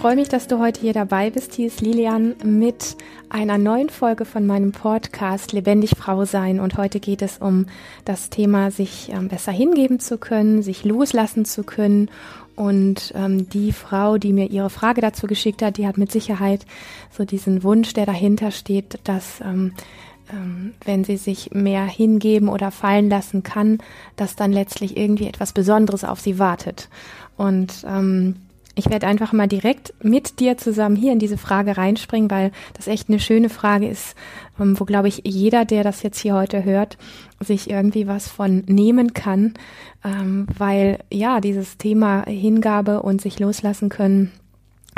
freue mich, dass du heute hier dabei bist. Hier ist Lilian mit einer neuen Folge von meinem Podcast Lebendig Frau sein. Und heute geht es um das Thema, sich ähm, besser hingeben zu können, sich loslassen zu können. Und ähm, die Frau, die mir ihre Frage dazu geschickt hat, die hat mit Sicherheit so diesen Wunsch, der dahinter steht, dass ähm, ähm, wenn sie sich mehr hingeben oder fallen lassen kann, dass dann letztlich irgendwie etwas Besonderes auf sie wartet. Und ähm, ich werde einfach mal direkt mit dir zusammen hier in diese Frage reinspringen, weil das echt eine schöne Frage ist, ähm, wo, glaube ich, jeder, der das jetzt hier heute hört, sich irgendwie was von nehmen kann, ähm, weil ja, dieses Thema Hingabe und sich loslassen können,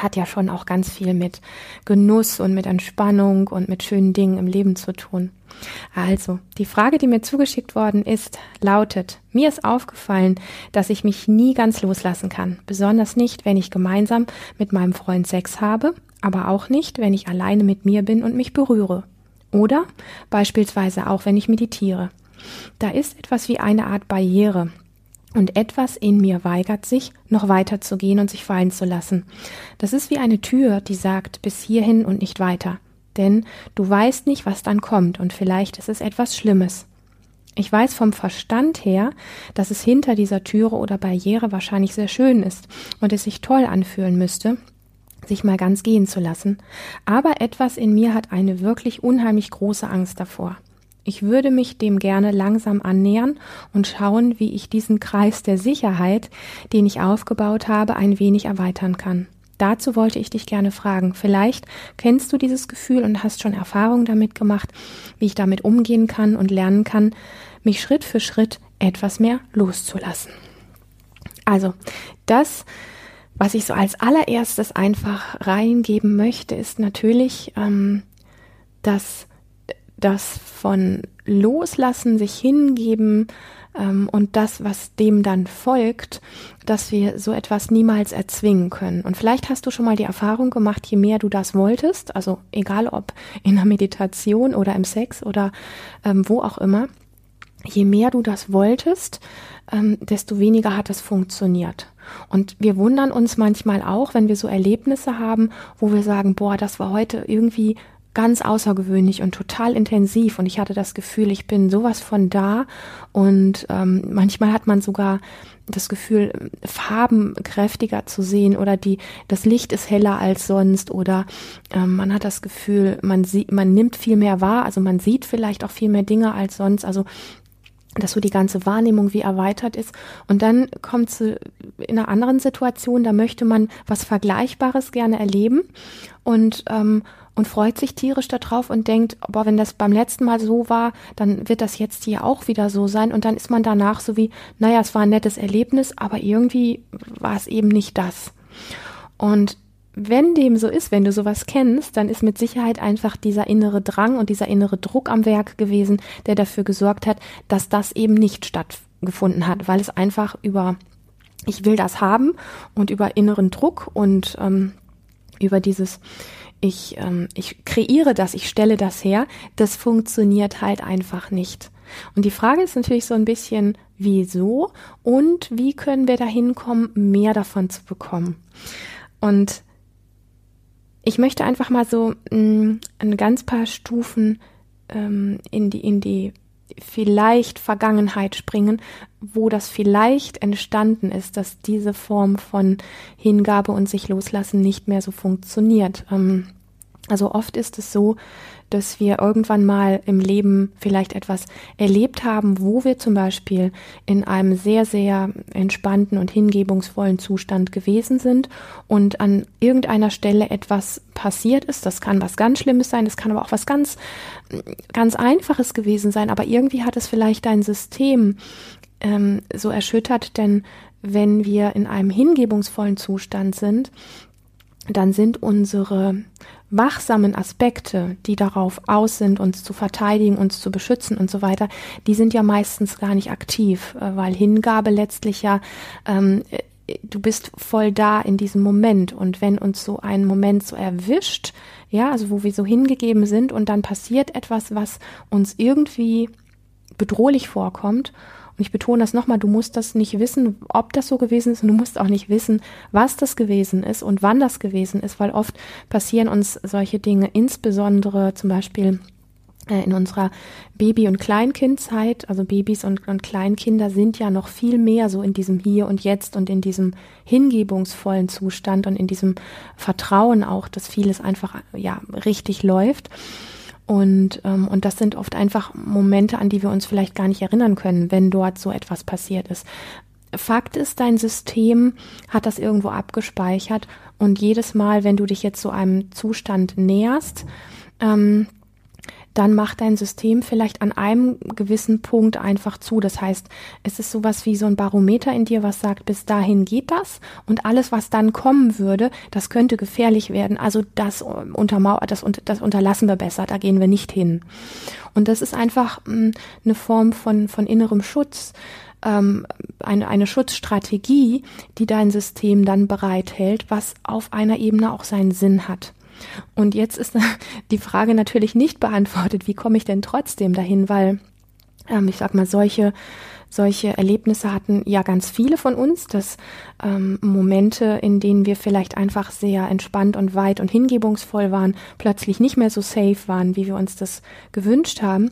hat ja schon auch ganz viel mit Genuss und mit Entspannung und mit schönen Dingen im Leben zu tun. Also, die Frage, die mir zugeschickt worden ist, lautet, mir ist aufgefallen, dass ich mich nie ganz loslassen kann, besonders nicht, wenn ich gemeinsam mit meinem Freund Sex habe, aber auch nicht, wenn ich alleine mit mir bin und mich berühre. Oder beispielsweise auch, wenn ich meditiere. Da ist etwas wie eine Art Barriere, und etwas in mir weigert sich, noch weiter zu gehen und sich fallen zu lassen. Das ist wie eine Tür, die sagt, bis hierhin und nicht weiter. Denn du weißt nicht, was dann kommt, und vielleicht ist es etwas Schlimmes. Ich weiß vom Verstand her, dass es hinter dieser Türe oder Barriere wahrscheinlich sehr schön ist und es sich toll anfühlen müsste, sich mal ganz gehen zu lassen. Aber etwas in mir hat eine wirklich unheimlich große Angst davor. Ich würde mich dem gerne langsam annähern und schauen, wie ich diesen Kreis der Sicherheit, den ich aufgebaut habe, ein wenig erweitern kann. Dazu wollte ich dich gerne fragen. Vielleicht kennst du dieses Gefühl und hast schon Erfahrungen damit gemacht, wie ich damit umgehen kann und lernen kann, mich Schritt für Schritt etwas mehr loszulassen. Also, das, was ich so als allererstes einfach reingeben möchte, ist natürlich, ähm, dass das von Loslassen, sich hingeben ähm, und das, was dem dann folgt, dass wir so etwas niemals erzwingen können. Und vielleicht hast du schon mal die Erfahrung gemacht, je mehr du das wolltest, also egal ob in der Meditation oder im Sex oder ähm, wo auch immer, je mehr du das wolltest, ähm, desto weniger hat es funktioniert. Und wir wundern uns manchmal auch, wenn wir so Erlebnisse haben, wo wir sagen, boah, das war heute irgendwie ganz außergewöhnlich und total intensiv. Und ich hatte das Gefühl, ich bin sowas von da. Und ähm, manchmal hat man sogar das Gefühl, Farben kräftiger zu sehen oder die, das Licht ist heller als sonst oder ähm, man hat das Gefühl, man sieht, man nimmt viel mehr wahr, also man sieht vielleicht auch viel mehr Dinge als sonst, also dass so die ganze Wahrnehmung wie erweitert ist. Und dann kommt sie in einer anderen Situation, da möchte man was Vergleichbares gerne erleben und ähm, und freut sich tierisch darauf und denkt, boah, wenn das beim letzten Mal so war, dann wird das jetzt hier auch wieder so sein. Und dann ist man danach so wie, naja, es war ein nettes Erlebnis, aber irgendwie war es eben nicht das. Und wenn dem so ist, wenn du sowas kennst, dann ist mit Sicherheit einfach dieser innere Drang und dieser innere Druck am Werk gewesen, der dafür gesorgt hat, dass das eben nicht stattgefunden hat, weil es einfach über ich will das haben und über inneren Druck und ähm, über dieses ich, ähm, ich kreiere das, ich stelle das her, das funktioniert halt einfach nicht. Und die Frage ist natürlich so ein bisschen, wieso und wie können wir dahin kommen, mehr davon zu bekommen. Und ich möchte einfach mal so mh, mm, ein ganz paar Stufen ähm, in die in die vielleicht Vergangenheit springen, wo das vielleicht entstanden ist, dass diese Form von Hingabe und sich loslassen nicht mehr so funktioniert. Ähm, also oft ist es so, dass wir irgendwann mal im Leben vielleicht etwas erlebt haben, wo wir zum Beispiel in einem sehr, sehr entspannten und hingebungsvollen Zustand gewesen sind und an irgendeiner Stelle etwas passiert ist. Das kann was ganz Schlimmes sein, das kann aber auch was ganz, ganz Einfaches gewesen sein, aber irgendwie hat es vielleicht dein System ähm, so erschüttert, denn wenn wir in einem hingebungsvollen Zustand sind, dann sind unsere wachsamen Aspekte, die darauf aus sind, uns zu verteidigen, uns zu beschützen und so weiter, die sind ja meistens gar nicht aktiv, äh, weil Hingabe letztlich ja, ähm, äh, du bist voll da in diesem Moment. Und wenn uns so ein Moment so erwischt, ja, also wo wir so hingegeben sind und dann passiert etwas, was uns irgendwie bedrohlich vorkommt und ich betone das nochmal, du musst das nicht wissen, ob das so gewesen ist und du musst auch nicht wissen, was das gewesen ist und wann das gewesen ist, weil oft passieren uns solche Dinge, insbesondere zum Beispiel äh, in unserer Baby- und Kleinkindzeit, also Babys und, und, Kleinkinder sind ja noch viel mehr so in diesem Hier und Jetzt und in diesem hingebungsvollen Zustand und in diesem Vertrauen auch, dass vieles einfach ja richtig läuft. Und, ähm, und das sind oft einfach Momente, an die wir uns vielleicht gar nicht erinnern können, wenn dort so etwas passiert ist. Fakt ist, dein System hat das irgendwo abgespeichert und jedes Mal, wenn du dich jetzt so einem Zustand näherst, ähm, dann macht dein System vielleicht an einem gewissen Punkt einfach zu. Das heißt, es ist sowas wie so ein Barometer in dir, was sagt, bis dahin geht das und alles, was dann kommen würde, das könnte gefährlich werden. Also das untermauert, das, das unterlassen wir besser, da gehen wir nicht hin. Und das ist einfach mh, hm, eine Form von, von innerem Schutz ähm, eine, eine Schutzstrategie, die dein System dann bereithält, was auf einer Ebene auch seinen Sinn hat. Und jetzt ist die Frage natürlich nicht beantwortet, wie komme ich denn trotzdem dahin, weil ähm, ich sag mal, solche solche Erlebnisse hatten ja ganz viele von uns, dass ähm, Momente, in denen wir vielleicht einfach sehr entspannt und weit und hingebungsvoll waren, plötzlich nicht mehr so safe waren, wie wir uns das gewünscht haben.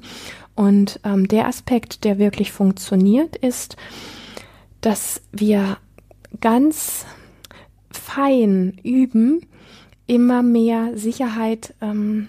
Und ähm, der Aspekt, der wirklich funktioniert, ist, dass wir ganz fein üben, immer mehr Sicherheit ähm,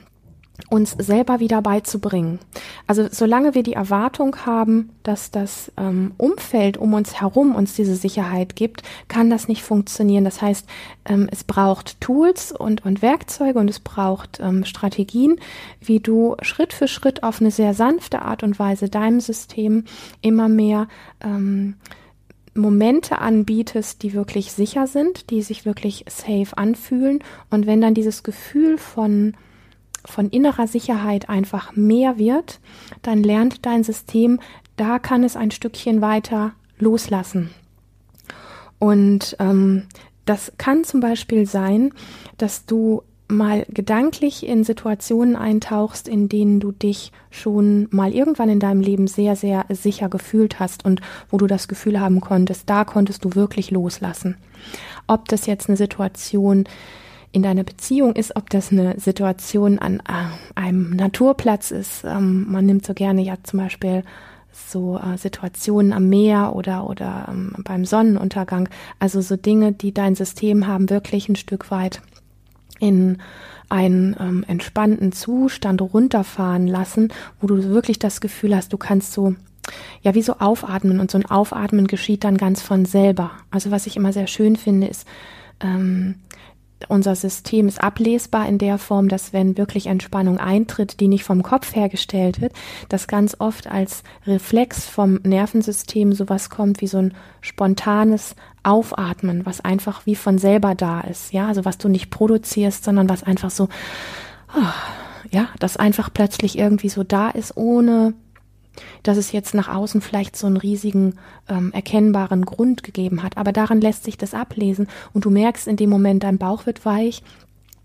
uns selber wieder beizubringen. Also solange wir die Erwartung haben, dass das ähm, Umfeld um uns herum uns diese Sicherheit gibt, kann das nicht funktionieren. Das heißt, ähm, es braucht Tools und, und Werkzeuge und es braucht ähm, Strategien, wie du Schritt für Schritt auf eine sehr sanfte Art und Weise deinem System immer mehr ähm, Momente anbietest, die wirklich sicher sind, die sich wirklich safe anfühlen. Und wenn dann dieses Gefühl von, von innerer Sicherheit einfach mehr wird, dann lernt dein System, da kann es ein Stückchen weiter loslassen. Und ähm, das kann zum Beispiel sein, dass du mal gedanklich in Situationen eintauchst, in denen du dich schon mal irgendwann in deinem Leben sehr, sehr sicher gefühlt hast und wo du das Gefühl haben konntest, da konntest du wirklich loslassen. Ob das jetzt eine Situation in deiner Beziehung ist, ob das eine Situation an äh, einem Naturplatz ist. Ähm, man nimmt so gerne ja zum Beispiel so äh, Situationen am Meer oder oder ähm, beim Sonnenuntergang. Also so Dinge, die dein System haben wirklich ein Stück weit in einen ähm, entspannten Zustand runterfahren lassen, wo du wirklich das Gefühl hast, du kannst so ja, wie so aufatmen und so ein Aufatmen geschieht dann ganz von selber. Also was ich immer sehr schön finde, ist, ähm, unser System ist ablesbar in der Form, dass wenn wirklich Entspannung eintritt, die nicht vom Kopf hergestellt wird, dass ganz oft als Reflex vom Nervensystem sowas kommt wie so ein spontanes Aufatmen, was einfach wie von selber da ist, ja, also was du nicht produzierst, sondern was einfach so, oh, ja, das einfach plötzlich irgendwie so da ist, ohne dass es jetzt nach außen vielleicht so einen riesigen ähm, erkennbaren Grund gegeben hat. Aber daran lässt sich das ablesen und du merkst in dem Moment, dein Bauch wird weich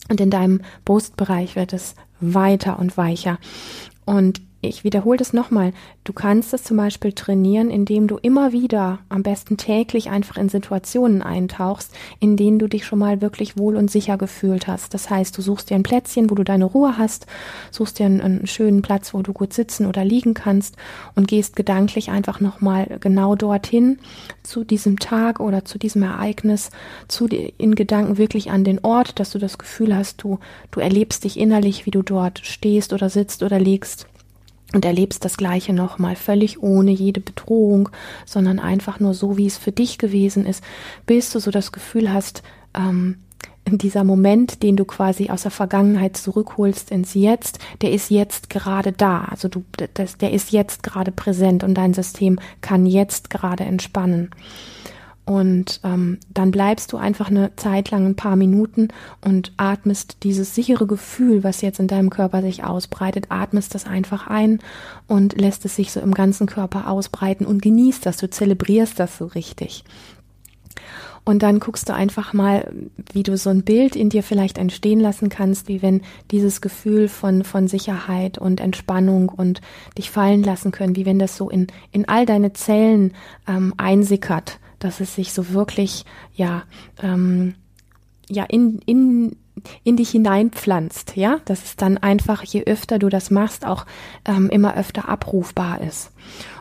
und in deinem Brustbereich wird es weiter und weicher. Und ich wiederhole das nochmal, du kannst es zum Beispiel trainieren, indem du immer wieder, am besten täglich einfach in Situationen eintauchst, in denen du dich schon mal wirklich wohl und sicher gefühlt hast. Das heißt, du suchst dir ein Plätzchen, wo du deine Ruhe hast, suchst dir einen, einen schönen Platz, wo du gut sitzen oder liegen kannst und gehst gedanklich einfach nochmal genau dorthin, zu diesem Tag oder zu diesem Ereignis, zu in Gedanken wirklich an den Ort, dass du das Gefühl hast, du, du erlebst dich innerlich, wie du dort stehst oder sitzt oder liegst und erlebst das Gleiche nochmal völlig ohne jede Bedrohung, sondern einfach nur so, wie es für dich gewesen ist, bis du so das Gefühl hast, ähm, dieser Moment, den du quasi aus der Vergangenheit zurückholst ins Jetzt, der ist jetzt gerade da. Also du, das, der ist jetzt gerade präsent und dein System kann jetzt gerade entspannen. Und ähm, dann bleibst du einfach eine Zeit lang, ein paar Minuten und atmest dieses sichere Gefühl, was jetzt in deinem Körper sich ausbreitet, atmest das einfach ein und lässt es sich so im ganzen Körper ausbreiten und genießt das, du zelebrierst das so richtig. Und dann guckst du einfach mal, wie du so ein Bild in dir vielleicht entstehen lassen kannst, wie wenn dieses Gefühl von, von Sicherheit und Entspannung und dich fallen lassen können, wie wenn das so in, in all deine Zellen ähm, einsickert, dass es sich so wirklich, ja, ähm, ja, in, in, in dich hineinpflanzt, ja, dass es dann einfach, je öfter du das machst, auch ähm, immer öfter abrufbar ist.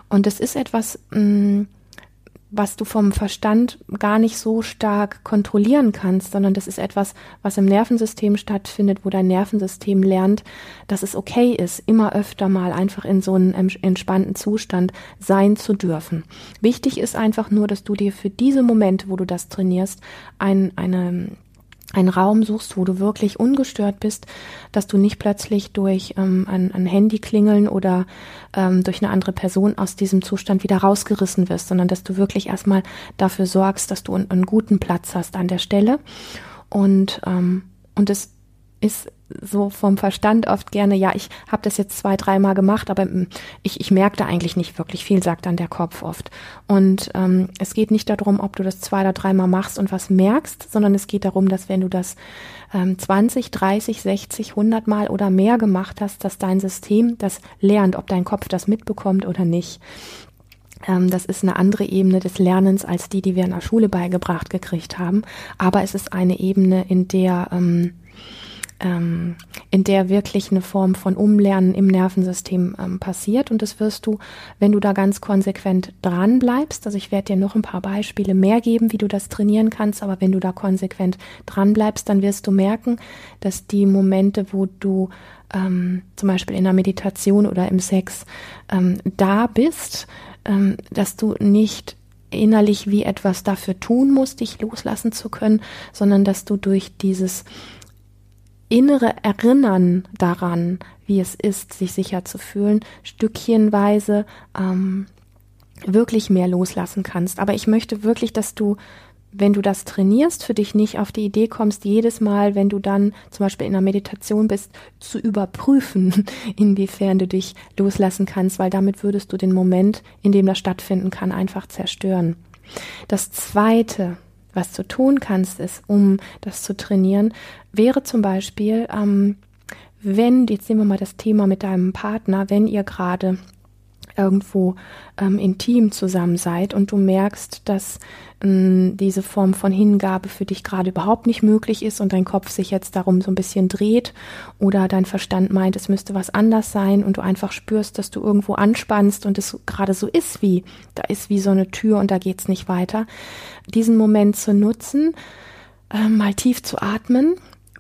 Und es ist etwas, mh, mm, was du vom Verstand gar nicht so stark kontrollieren kannst, sondern das ist etwas, was im Nervensystem stattfindet, wo dein Nervensystem lernt, dass es okay ist, immer öfter mal einfach in so einem entspannten Zustand sein zu dürfen. Wichtig ist einfach nur, dass du dir für diese Momente, wo du das trainierst, ein, eine einen Raum suchst, wo du wirklich ungestört bist, dass du nicht plötzlich durch ähm, ein, ein Handy klingeln oder ähm, durch eine andere Person aus diesem Zustand wieder rausgerissen wirst, sondern dass du wirklich erstmal dafür sorgst, dass du einen, einen guten Platz hast an der Stelle. Und, ähm, und es ist so vom Verstand oft gerne, ja, ich habe das jetzt zwei, dreimal gemacht, aber hm, ich, ich merke da eigentlich nicht wirklich viel, sagt dann der Kopf oft. Und ähm, es geht nicht darum, ob du das zwei oder dreimal machst und was merkst, sondern es geht darum, dass wenn du das ähm, 20, 30, 60, 100 Mal oder mehr gemacht hast, dass dein System das lernt, ob dein Kopf das mitbekommt oder nicht. Ähm, das ist eine andere Ebene des Lernens als die, die wir in der Schule beigebracht gekriegt haben. Aber es ist eine Ebene, in der ähm, ähm, in der wirklich eine Form von Umlernen im Nervensystem ähm, passiert. Und das wirst du, wenn du da ganz konsequent dran bleibst. Also ich werde dir noch ein paar Beispiele mehr geben, wie du das trainieren kannst. Aber wenn du da konsequent dran bleibst, dann wirst du merken, dass die Momente, wo du ähm, zum Beispiel in der Meditation oder im Sex ähm, da bist, ähm, dass du nicht innerlich wie etwas dafür tun musst, dich loslassen zu können, sondern dass du durch dieses innere Erinnern daran, wie es ist, sich sicher zu fühlen, stückchenweise ähm, wirklich mehr loslassen kannst. Aber ich möchte wirklich, dass du, wenn du das trainierst, für dich nicht auf die Idee kommst, jedes Mal, wenn du dann zum Beispiel in der Meditation bist, zu überprüfen, inwiefern du dich loslassen kannst, weil damit würdest du den Moment, in dem das stattfinden kann, einfach zerstören. Das zweite, was du tun kannst, ist, um das zu trainieren, wäre zum Beispiel, ähm, wenn, jetzt nehmen wir mal das Thema mit deinem Partner, wenn ihr gerade irgendwo ähm, intim zusammen seid und du merkst, dass ähm, diese Form von Hingabe für dich gerade überhaupt nicht möglich ist und dein Kopf sich jetzt darum so ein bisschen dreht oder dein Verstand meint, es müsste was anders sein und du einfach spürst, dass du irgendwo anspannst und es gerade so ist wie, da ist wie so eine Tür und da geht's nicht weiter, diesen Moment zu nutzen, äh, mal tief zu atmen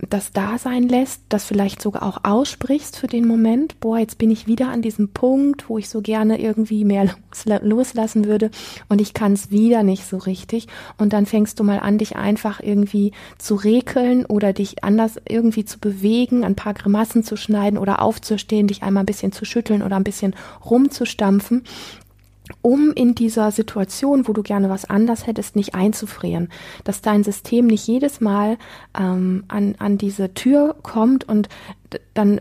das da sein lässt, das vielleicht sogar auch aussprichst für den Moment, boah, jetzt bin ich wieder an diesem Punkt, wo ich so gerne irgendwie mehr loslassen würde und ich kann es wieder nicht so richtig. Und dann fängst du mal an, dich einfach irgendwie zu rekeln oder dich anders irgendwie zu bewegen, ein paar Grimassen zu schneiden oder aufzustehen, dich einmal ein bisschen zu schütteln oder ein bisschen rumzustampfen um in dieser Situation, wo du gerne was anders hättest, nicht einzufrieren, dass dein System nicht jedes Mal ähm, an, an diese Tür kommt und dann,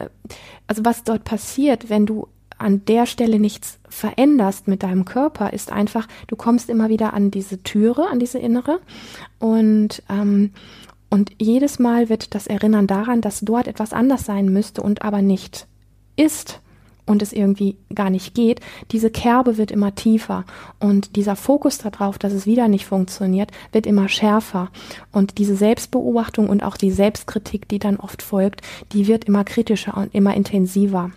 also was dort passiert, wenn du an der Stelle nichts veränderst mit deinem Körper, ist einfach, du kommst immer wieder an diese Türe, an diese innere. Und ähm, und jedes Mal wird das Erinnern daran, dass dort etwas anders sein müsste und aber nicht ist, und es irgendwie gar nicht geht, diese Kerbe wird immer tiefer und dieser Fokus darauf, dass es wieder nicht funktioniert, wird immer schärfer und diese Selbstbeobachtung und auch die Selbstkritik, die dann oft folgt, die wird immer kritischer und immer intensiver.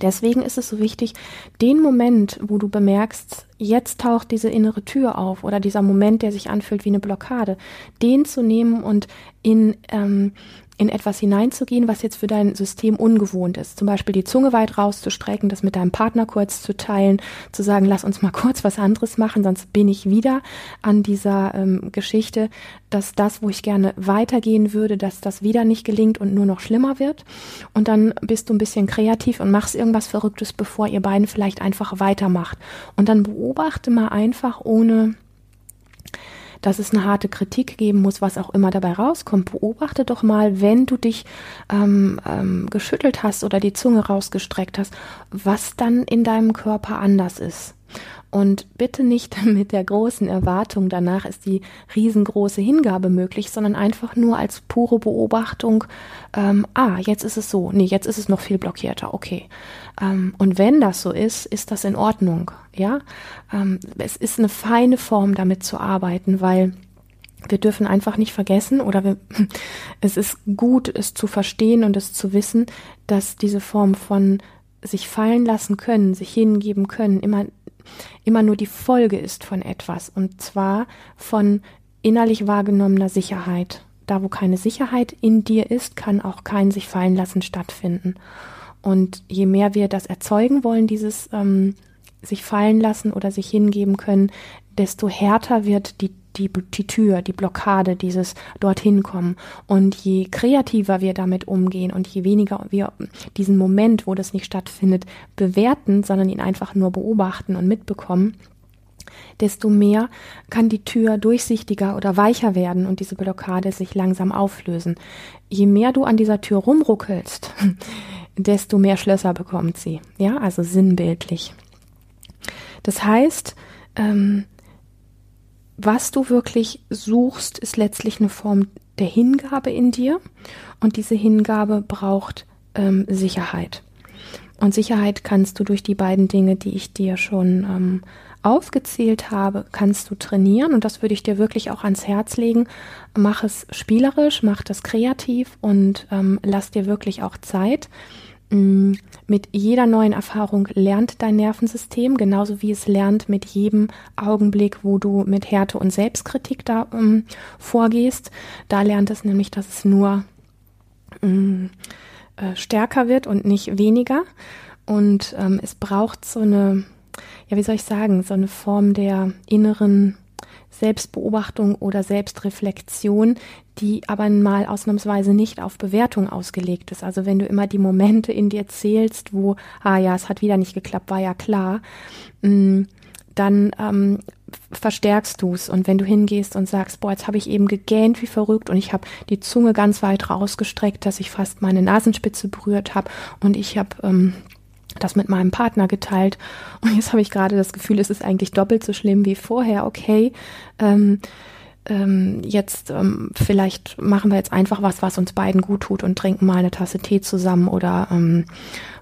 Deswegen ist es so wichtig, den Moment, wo du bemerkst, jetzt taucht diese innere Tür auf oder dieser Moment, der sich anfühlt wie eine Blockade, den zu nehmen und in ähm, in etwas hineinzugehen, was jetzt für dein System ungewohnt ist. Zum Beispiel die Zunge weit rauszustrecken, das mit deinem Partner kurz zu teilen, zu sagen, lass uns mal kurz was anderes machen, sonst bin ich wieder an dieser ähm, Geschichte, dass das, wo ich gerne weitergehen würde, dass das wieder nicht gelingt und nur noch schlimmer wird. Und dann bist du ein bisschen kreativ und machst irgendwas Verrücktes, bevor ihr beiden vielleicht einfach weitermacht. Und dann beobachte mal einfach ohne dass es eine harte Kritik geben muss, was auch immer dabei rauskommt. Beobachte doch mal, wenn du dich ähm, ähm, geschüttelt hast oder die Zunge rausgestreckt hast, was dann in deinem Körper anders ist. Und bitte nicht mit der großen Erwartung, danach ist die riesengroße Hingabe möglich, sondern einfach nur als pure Beobachtung, ähm, ah, jetzt ist es so, nee, jetzt ist es noch viel blockierter, okay. Ähm, und wenn das so ist, ist das in Ordnung, ja. Ähm, es ist eine feine Form, damit zu arbeiten, weil wir dürfen einfach nicht vergessen oder wir, es ist gut, es zu verstehen und es zu wissen, dass diese Form von sich fallen lassen können, sich hingeben können, immer, immer nur die Folge ist von etwas und zwar von innerlich wahrgenommener Sicherheit. Da, wo keine Sicherheit in dir ist, kann auch kein sich fallen lassen stattfinden. Und je mehr wir das erzeugen wollen, dieses ähm, sich fallen lassen oder sich hingeben können, desto härter wird die die, die Tür, die Blockade, dieses dorthin kommen. Und je kreativer wir damit umgehen und je weniger wir diesen Moment, wo das nicht stattfindet, bewerten, sondern ihn einfach nur beobachten und mitbekommen, desto mehr kann die Tür durchsichtiger oder weicher werden und diese Blockade sich langsam auflösen. Je mehr du an dieser Tür rumruckelst, desto mehr Schlösser bekommt sie. Ja, also sinnbildlich. Das heißt, ähm, was du wirklich suchst, ist letztlich eine Form der Hingabe in dir. Und diese Hingabe braucht ähm, Sicherheit. Und Sicherheit kannst du durch die beiden Dinge, die ich dir schon ähm, aufgezählt habe, kannst du trainieren. Und das würde ich dir wirklich auch ans Herz legen. Mach es spielerisch, mach das kreativ und ähm, lass dir wirklich auch Zeit. Mm, mit jeder neuen Erfahrung lernt dein Nervensystem, genauso wie es lernt mit jedem Augenblick, wo du mit Härte und Selbstkritik da ähm, vorgehst. Da lernt es nämlich, dass es nur um, äh, stärker wird und nicht weniger. Und ähm, es braucht so eine, ja, wie soll ich sagen, so eine Form der inneren Selbstbeobachtung oder Selbstreflexion, die aber mal ausnahmsweise nicht auf Bewertung ausgelegt ist. Also wenn du immer die Momente in dir zählst, wo, ah ja, es hat wieder nicht geklappt, war ja klar, mm, dann ähm, verstärkst du es. Und wenn du hingehst und sagst, boah, jetzt habe ich eben gegähnt wie verrückt und ich habe die Zunge ganz weit rausgestreckt, dass ich fast meine Nasenspitze berührt habe und ich habe ähm, das mit meinem Partner geteilt. Und jetzt habe ich gerade das Gefühl, es ist eigentlich doppelt so schlimm wie vorher. Okay, ähm, ähm, jetzt ähm, vielleicht machen wir jetzt einfach was, was uns beiden gut tut und trinken mal eine Tasse Tee zusammen oder ähm,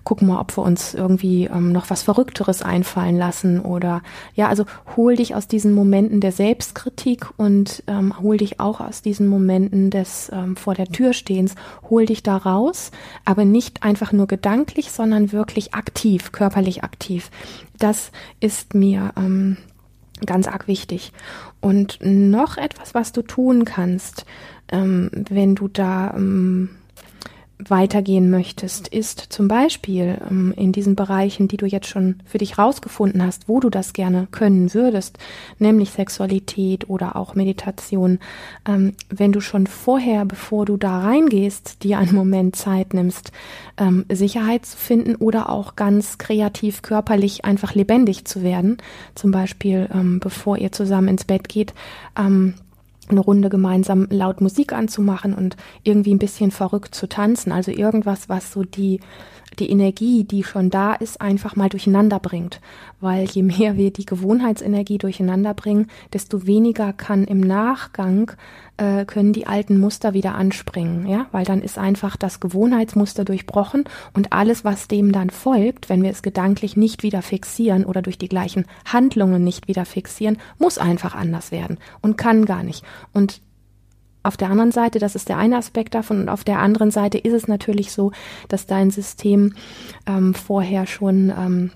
gucken mal, ob wir uns irgendwie ähm, noch was Verrückteres einfallen lassen oder ja, also hol dich aus diesen Momenten der Selbstkritik und ähm, hol dich auch aus diesen Momenten des ähm, vor der Tür stehens, hol dich da raus, aber nicht einfach nur gedanklich, sondern wirklich aktiv, körperlich aktiv. Das ist mir ähm, ganz arg wichtig. Und noch etwas, was du tun kannst, ähm, wenn du da ähm, weitergehen möchtest, ist zum Beispiel ähm, in diesen Bereichen, die du jetzt schon für dich rausgefunden hast, wo du das gerne können würdest, nämlich Sexualität oder auch Meditation, ähm, wenn du schon vorher, bevor du da reingehst, dir einen Moment Zeit nimmst, ähm, Sicherheit zu finden oder auch ganz kreativ körperlich einfach lebendig zu werden, zum Beispiel ähm, bevor ihr zusammen ins Bett geht, ähm, eine Runde gemeinsam laut Musik anzumachen und irgendwie ein bisschen verrückt zu tanzen. Also irgendwas, was so die, die Energie, die schon da ist, einfach mal durcheinander bringt. Weil je mehr wir die Gewohnheitsenergie durcheinander bringen, desto weniger kann im Nachgang äh, können die alten Muster wieder anspringen, ja, weil dann ist einfach das Gewohnheitsmuster durchbrochen und alles, was dem dann folgt, wenn wir es gedanklich nicht wieder fixieren oder durch die gleichen Handlungen nicht wieder fixieren, muss einfach anders werden und kann gar nicht. Und auf der anderen Seite, das ist der eine Aspekt davon, und auf der anderen Seite ist es natürlich so, dass dein System ähm, vorher schon ähm,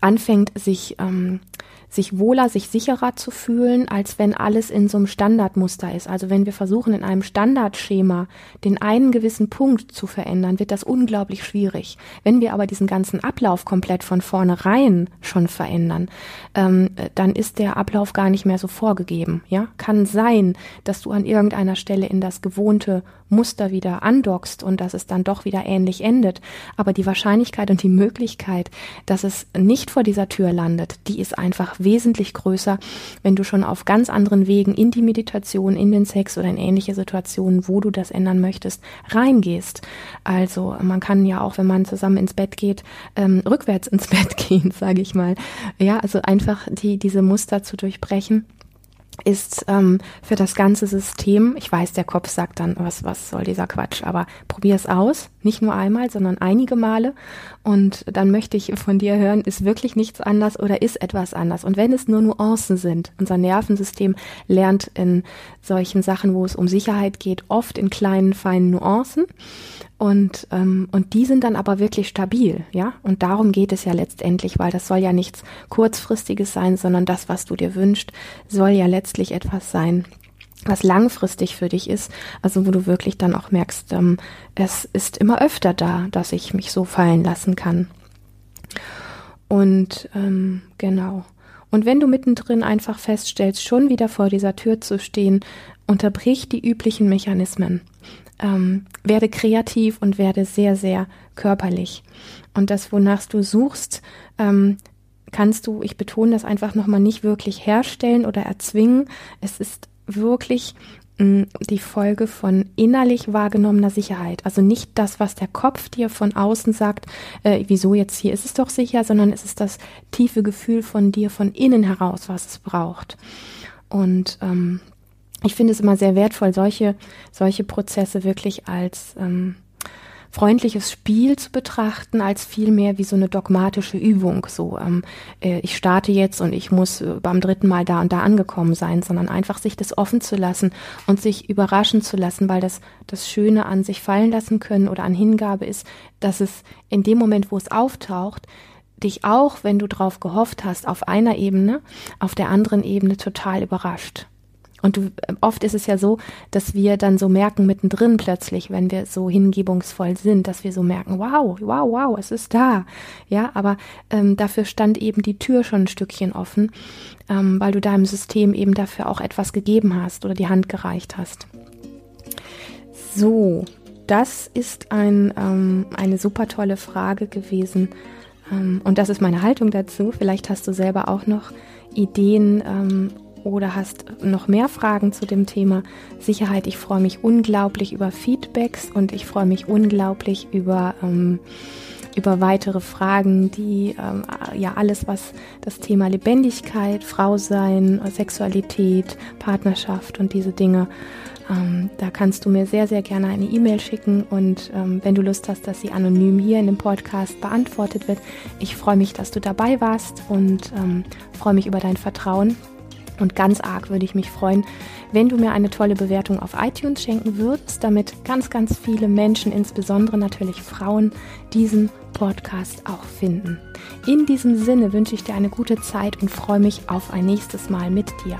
anfängt, sich ähm, sich wohler, sich sicherer zu fühlen, als wenn alles in so einem Standardmuster ist. Also wenn wir versuchen, in einem Standardschema den einen gewissen Punkt zu verändern, wird das unglaublich schwierig. Wenn wir aber diesen ganzen Ablauf komplett von vornherein schon verändern, ähm, dann ist der Ablauf gar nicht mehr so vorgegeben. Ja, kann sein, dass du an irgendeiner Stelle in das gewohnte Muster wieder andockst und dass es dann doch wieder ähnlich endet. Aber die Wahrscheinlichkeit und die Möglichkeit, dass es nicht vor dieser Tür landet, die ist einfach wesentlich größer, wenn du schon auf ganz anderen Wegen in die Meditation, in den Sex oder in ähnliche Situationen, wo du das ändern möchtest, reingehst. Also man kann ja auch, wenn man zusammen ins Bett geht, ähm, rückwärts ins Bett gehen, sage ich mal. Ja, also einfach die diese Muster zu durchbrechen ist ähm, für das ganze System, ich weiß, der Kopf sagt dann, was, was soll dieser Quatsch, aber probier es aus, nicht nur einmal, sondern einige Male und dann möchte ich von dir hören, ist wirklich nichts anders oder ist etwas anders? Und wenn es nur Nuancen sind, unser Nervensystem lernt in solchen Sachen, wo es um Sicherheit geht, oft in kleinen, feinen Nuancen und, ähm, und die sind dann aber wirklich stabil, ja. Und darum geht es ja letztendlich, weil das soll ja nichts kurzfristiges sein, sondern das, was du dir wünschst, soll ja letztlich etwas sein, was langfristig für dich ist, also wo du wirklich dann auch merkst, ähm, es ist immer öfter da, dass ich mich so fallen lassen kann. Und ähm, genau. Und wenn du mittendrin einfach feststellst, schon wieder vor dieser Tür zu stehen, unterbrich die üblichen Mechanismen ähm, werde kreativ und werde sehr, sehr körperlich. Und das, wonach du suchst, ähm, kannst du, ich betone das einfach nochmal, nicht wirklich herstellen oder erzwingen. Es ist wirklich mh, mm, die Folge von innerlich wahrgenommener Sicherheit. Also nicht das, was der Kopf dir von außen sagt, äh, wieso jetzt hier ist es doch sicher, sondern es ist das tiefe Gefühl von dir von innen heraus, was es braucht. Und ähm, ich finde es immer sehr wertvoll, solche, solche Prozesse wirklich als ähm, freundliches Spiel zu betrachten, als vielmehr wie so eine dogmatische Übung. So, ähm, äh, ich starte jetzt und ich muss äh, beim dritten Mal da und da angekommen sein, sondern einfach sich das offen zu lassen und sich überraschen zu lassen, weil das das Schöne an sich fallen lassen können oder an Hingabe ist, dass es in dem Moment, wo es auftaucht, dich auch, wenn du drauf gehofft hast, auf einer Ebene, auf der anderen Ebene total überrascht. Und du, oft ist es ja so, dass wir dann so merken mittendrin plötzlich, wenn wir so hingebungsvoll sind, dass wir so merken, wow, wow, wow, es ist da. Ja, aber ähm, dafür stand eben die Tür schon ein Stückchen offen, ähm, weil du deinem System eben dafür auch etwas gegeben hast oder die Hand gereicht hast. So, das ist ein, ähm, eine super tolle Frage gewesen. Ähm, und das ist meine Haltung dazu. Vielleicht hast du selber auch noch Ideen ähm, oder hast noch mehr Fragen zu dem Thema Sicherheit, ich freue mich unglaublich über Feedbacks und ich freue mich unglaublich über, ähm, über weitere Fragen, die ähm, ja alles, was das Thema Lebendigkeit, Frausein, Sexualität, Partnerschaft und diese Dinge ähm, da kannst du mir sehr, sehr gerne eine E-Mail schicken und ähm, wenn du Lust hast, dass sie anonym hier in dem Podcast beantwortet wird. Ich freue mich, dass du dabei warst und ähm, freue mich über dein Vertrauen und ganz arg würde ich mich freuen, wenn du mir eine tolle Bewertung auf iTunes schenken würdest, damit ganz, ganz viele Menschen, insbesondere natürlich Frauen, diesen Podcast auch finden. In diesem Sinne wünsche ich dir eine gute Zeit und freue mich auf ein nächstes Mal mit dir.